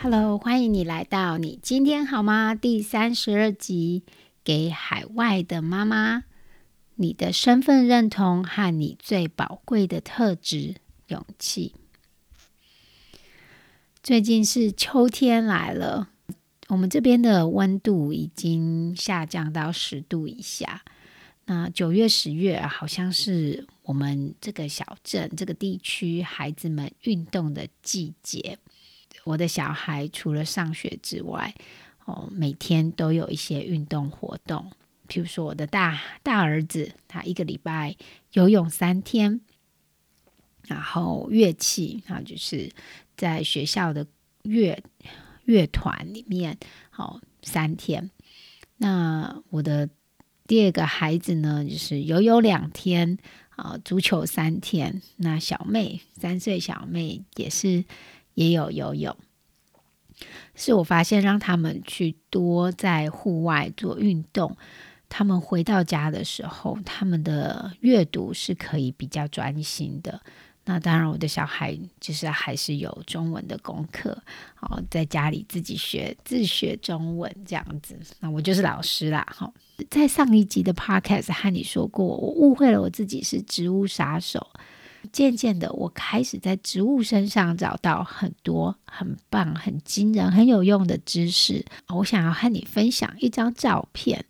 Hello，欢迎你来到你今天好吗？第三十二集，给海外的妈妈。你的身份认同和你最宝贵的特质——勇气。最近是秋天来了，我们这边的温度已经下降到十度以下。那九月、十月好像是我们这个小镇、这个地区孩子们运动的季节。我的小孩除了上学之外，哦，每天都有一些运动活动。譬如说，我的大大儿子，他一个礼拜游泳三天，然后乐器，啊，就是在学校的乐乐团里面，好三天。那我的第二个孩子呢，就是游泳两天，啊，足球三天。那小妹三岁小妹也是也有游泳，是我发现让他们去多在户外做运动。他们回到家的时候，他们的阅读是可以比较专心的。那当然，我的小孩就是还是有中文的功课，哦，在家里自己学自学中文这样子。那我就是老师啦，哈。在上一集的 podcast 和你说过，我误会了我自己是植物杀手。渐渐的，我开始在植物身上找到很多很棒、很惊人、很有用的知识。我想要和你分享一张照片。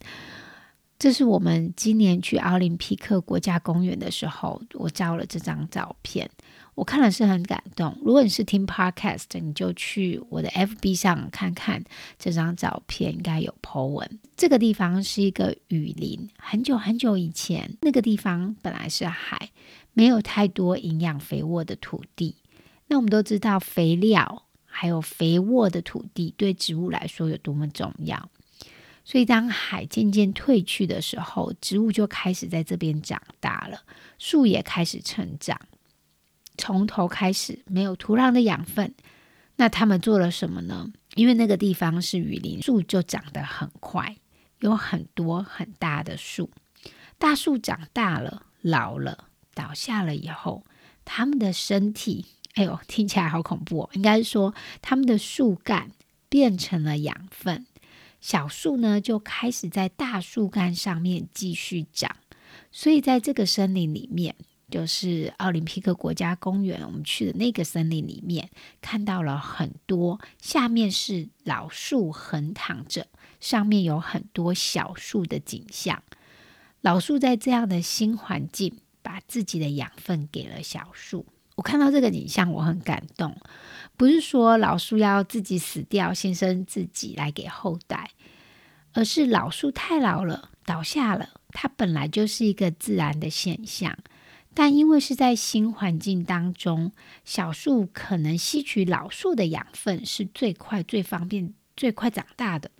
这是我们今年去奥林匹克国家公园的时候，我照了这张照片，我看了是很感动。如果你是听 podcast，你就去我的 FB 上看看这张照片，应该有 po 文。这个地方是一个雨林，很久很久以前，那个地方本来是海，没有太多营养肥沃的土地。那我们都知道，肥料还有肥沃的土地对植物来说有多么重要。所以，当海渐渐退去的时候，植物就开始在这边长大了，树也开始成长。从头开始，没有土壤的养分，那他们做了什么呢？因为那个地方是雨林，树就长得很快，有很多很大的树。大树长大了，老了，倒下了以后，他们的身体，哎呦，听起来好恐怖哦。应该说，他们的树干变成了养分。小树呢，就开始在大树干上面继续长，所以在这个森林里面，就是奥林匹克国家公园，我们去的那个森林里面，看到了很多下面是老树横躺着，上面有很多小树的景象。老树在这样的新环境，把自己的养分给了小树。我看到这个景象，我很感动。不是说老树要自己死掉，牺牲自己来给后代，而是老树太老了，倒下了。它本来就是一个自然的现象，但因为是在新环境当中，小树可能吸取老树的养分是最快、最方便、最快长大的。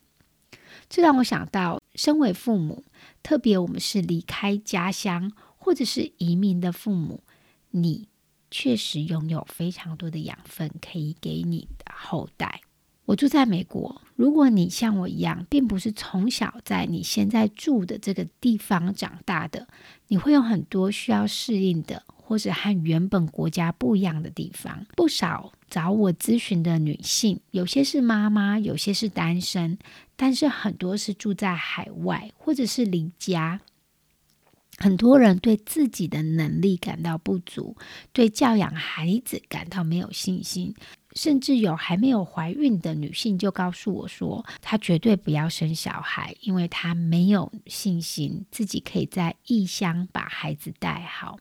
这让我想到，身为父母，特别我们是离开家乡或者是移民的父母，你。确实拥有非常多的养分可以给你的后代。我住在美国，如果你像我一样，并不是从小在你现在住的这个地方长大的，你会有很多需要适应的，或者和原本国家不一样的地方。不少找我咨询的女性，有些是妈妈，有些是单身，但是很多是住在海外，或者是离家。很多人对自己的能力感到不足，对教养孩子感到没有信心，甚至有还没有怀孕的女性就告诉我说，她绝对不要生小孩，因为她没有信心自己可以在异乡把孩子带好，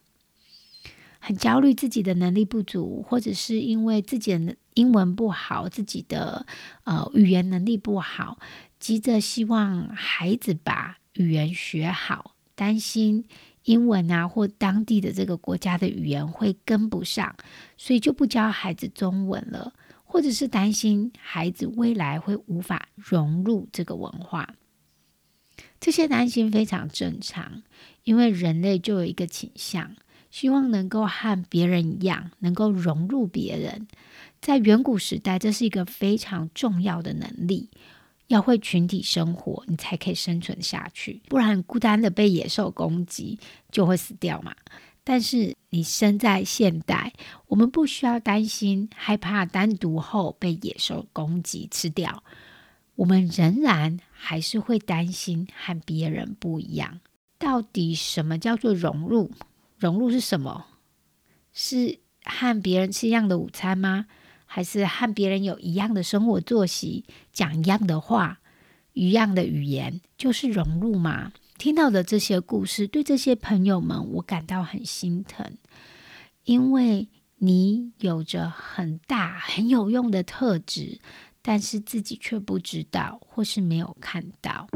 很焦虑自己的能力不足，或者是因为自己的英文不好，自己的呃语言能力不好，急着希望孩子把语言学好。担心英文啊，或当地的这个国家的语言会跟不上，所以就不教孩子中文了，或者是担心孩子未来会无法融入这个文化。这些担心非常正常，因为人类就有一个倾向，希望能够和别人一样，能够融入别人。在远古时代，这是一个非常重要的能力。要会群体生活，你才可以生存下去，不然孤单的被野兽攻击就会死掉嘛。但是你生在现代，我们不需要担心害怕单独后被野兽攻击吃掉。我们仍然还是会担心和别人不一样。到底什么叫做融入？融入是什么？是和别人吃一样的午餐吗？还是和别人有一样的生活作息，讲一样的话，一样的语言，就是融入嘛？听到的这些故事，对这些朋友们，我感到很心疼，因为你有着很大很有用的特质。但是自己却不知道，或是没有看到。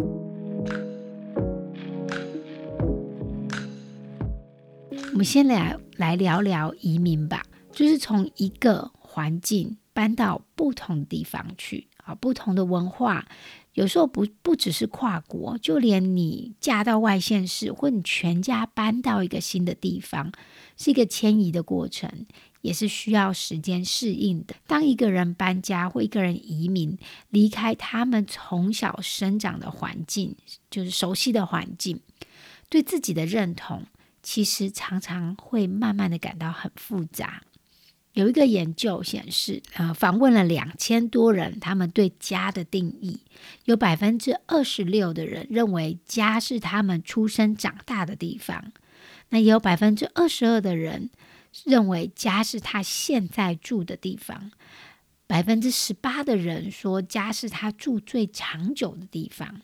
我们先来来聊聊移民吧，就是从一个环境搬到不同地方去啊，不同的文化。有时候不不只是跨国，就连你嫁到外县市，或你全家搬到一个新的地方，是一个迁移的过程，也是需要时间适应的。当一个人搬家或一个人移民，离开他们从小生长的环境，就是熟悉的环境，对自己的认同，其实常常会慢慢的感到很复杂。有一个研究显示，呃，访问了两千多人，他们对家的定义，有百分之二十六的人认为家是他们出生长大的地方，那也有百分之二十二的人认为家是他现在住的地方，百分之十八的人说家是他住最长久的地方。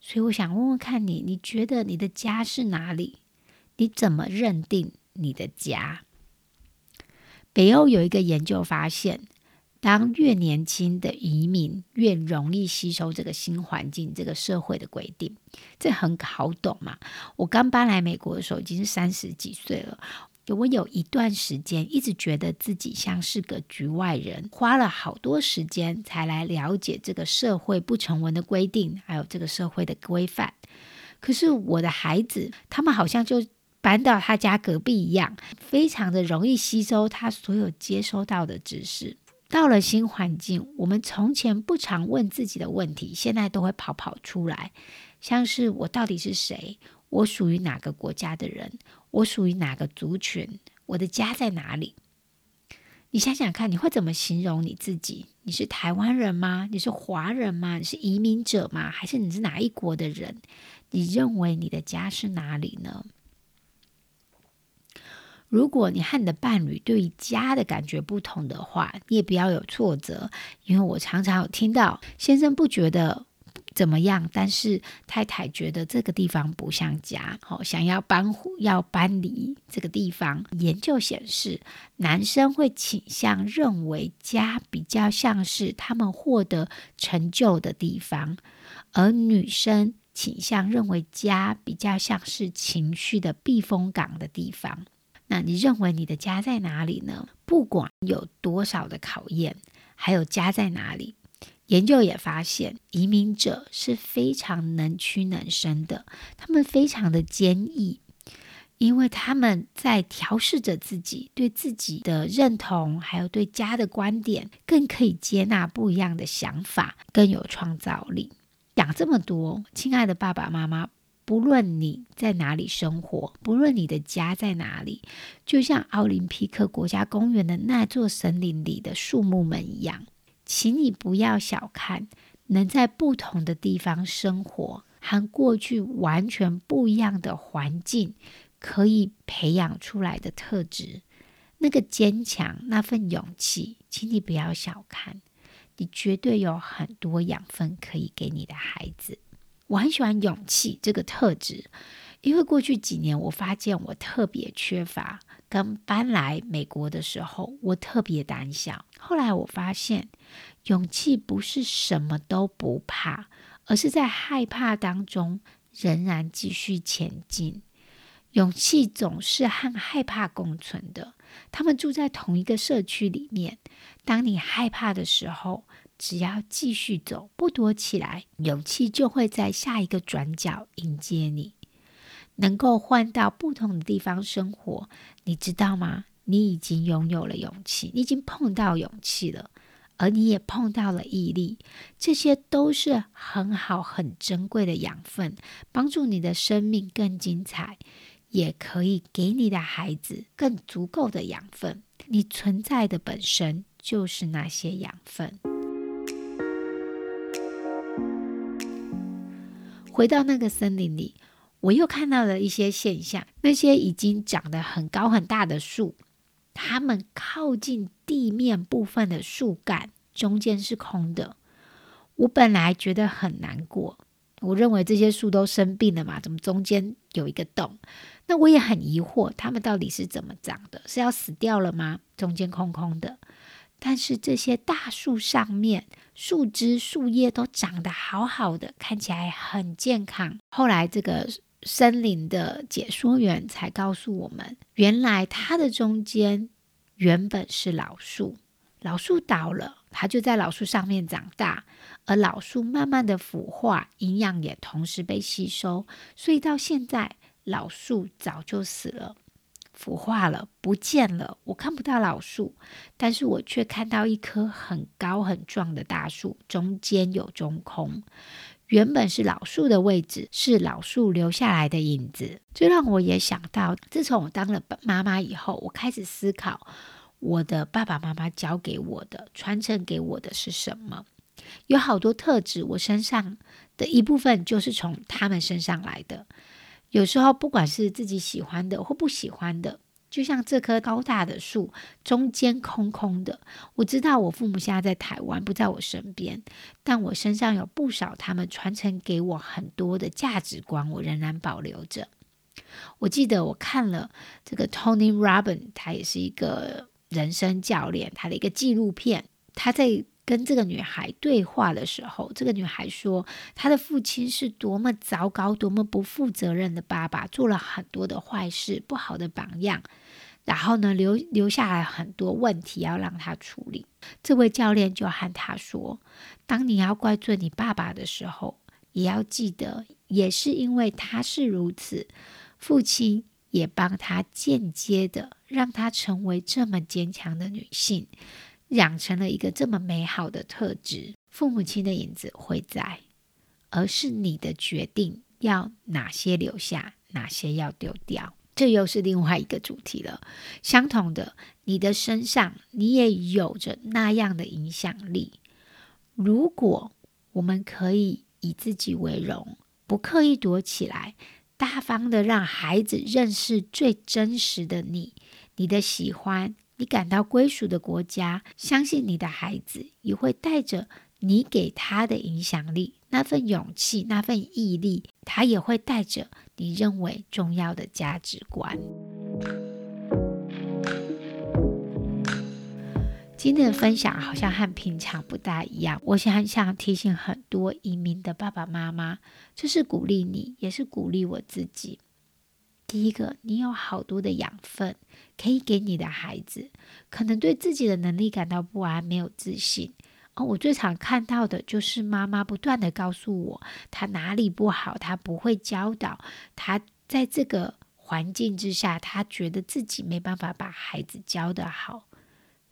所以我想问问看你，你觉得你的家是哪里？你怎么认定你的家？北欧有一个研究发现，当越年轻的移民越容易吸收这个新环境、这个社会的规定，这很好懂嘛？我刚搬来美国的时候已经是三十几岁了，我有一段时间一直觉得自己像是个局外人，花了好多时间才来了解这个社会不成文的规定，还有这个社会的规范。可是我的孩子，他们好像就。搬到他家隔壁一样，非常的容易吸收他所有接收到的知识。到了新环境，我们从前不常问自己的问题，现在都会跑跑出来，像是我到底是谁？我属于哪个国家的人？我属于哪个族群？我的家在哪里？你想想看，你会怎么形容你自己？你是台湾人吗？你是华人吗？你是移民者吗？还是你是哪一国的人？你认为你的家是哪里呢？如果你和你的伴侣对于家的感觉不同的话，你也不要有挫折，因为我常常有听到先生不觉得怎么样，但是太太觉得这个地方不像家，好想要搬要搬离这个地方。研究显示，男生会倾向认为家比较像是他们获得成就的地方，而女生倾向认为家比较像是情绪的避风港的地方。那你认为你的家在哪里呢？不管有多少的考验，还有家在哪里？研究也发现，移民者是非常能屈能伸的，他们非常的坚毅，因为他们在调试着自己对自己的认同，还有对家的观点，更可以接纳不一样的想法，更有创造力。讲这么多，亲爱的爸爸妈妈。不论你在哪里生活，不论你的家在哪里，就像奥林匹克国家公园的那座森林里的树木们一样，请你不要小看能在不同的地方生活和过去完全不一样的环境可以培养出来的特质，那个坚强，那份勇气，请你不要小看，你绝对有很多养分可以给你的孩子。我很喜欢勇气这个特质，因为过去几年我发现我特别缺乏。刚搬来美国的时候，我特别胆小。后来我发现，勇气不是什么都不怕，而是在害怕当中仍然继续前进。勇气总是和害怕共存的，他们住在同一个社区里面。当你害怕的时候，只要继续走，不躲起来，勇气就会在下一个转角迎接你。能够换到不同的地方生活，你知道吗？你已经拥有了勇气，你已经碰到勇气了，而你也碰到了毅力，这些都是很好、很珍贵的养分，帮助你的生命更精彩，也可以给你的孩子更足够的养分。你存在的本身就是那些养分。回到那个森林里，我又看到了一些现象。那些已经长得很高很大的树，它们靠近地面部分的树干中间是空的。我本来觉得很难过，我认为这些树都生病了嘛，怎么中间有一个洞？那我也很疑惑，它们到底是怎么长的？是要死掉了吗？中间空空的。但是这些大树上面，树枝、树叶都长得好好的，看起来很健康。后来这个森林的解说员才告诉我们，原来它的中间原本是老树，老树倒了，它就在老树上面长大，而老树慢慢的腐化，营养也同时被吸收，所以到现在老树早就死了。腐化了，不见了。我看不到老树，但是我却看到一棵很高很壮的大树，中间有中空。原本是老树的位置，是老树留下来的影子。这让我也想到，自从我当了妈妈以后，我开始思考我的爸爸妈妈教给我的、传承给我的是什么。有好多特质，我身上的一部分就是从他们身上来的。有时候，不管是自己喜欢的或不喜欢的，就像这棵高大的树，中间空空的。我知道我父母现在在台湾，不在我身边，但我身上有不少他们传承给我很多的价值观，我仍然保留着。我记得我看了这个 Tony Robbins，他也是一个人生教练，他的一个纪录片，他在。跟这个女孩对话的时候，这个女孩说，她的父亲是多么糟糕、多么不负责任的爸爸，做了很多的坏事，不好的榜样。然后呢，留留下来很多问题要让他处理。这位教练就和他说：“当你要怪罪你爸爸的时候，也要记得，也是因为他是如此，父亲也帮他间接的让他成为这么坚强的女性。”养成了一个这么美好的特质，父母亲的影子会在，而是你的决定要哪些留下，哪些要丢掉。这又是另外一个主题了。相同的，你的身上你也有着那样的影响力。如果我们可以以自己为荣，不刻意躲起来，大方的让孩子认识最真实的你，你的喜欢。你感到归属的国家，相信你的孩子也会带着你给他的影响力，那份勇气，那份毅力，他也会带着你认为重要的价值观。今天的分享好像和平常不大一样，我很想提醒很多移民的爸爸妈妈，这是鼓励你，也是鼓励我自己。第一个，你有好多的养分可以给你的孩子，可能对自己的能力感到不安、没有自信。哦，我最常看到的就是妈妈不断的告诉我，她哪里不好，她不会教导，她在这个环境之下，她觉得自己没办法把孩子教得好。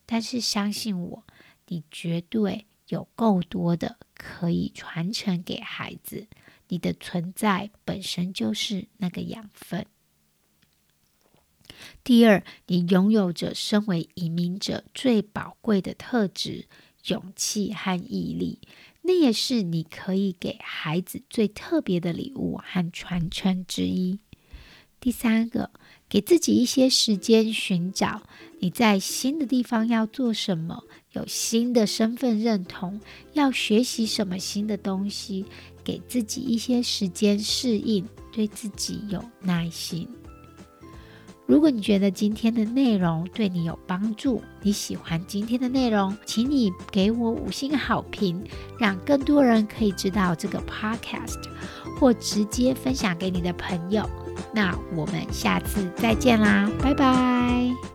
但是相信我，你绝对有够多的可以传承给孩子，你的存在本身就是那个养分。第二，你拥有着身为移民者最宝贵的特质——勇气和毅力，那也是你可以给孩子最特别的礼物和传承之一。第三个，给自己一些时间寻找你在新的地方要做什么，有新的身份认同，要学习什么新的东西，给自己一些时间适应，对自己有耐心。如果你觉得今天的内容对你有帮助，你喜欢今天的内容，请你给我五星好评，让更多人可以知道这个 podcast，或直接分享给你的朋友。那我们下次再见啦，拜拜。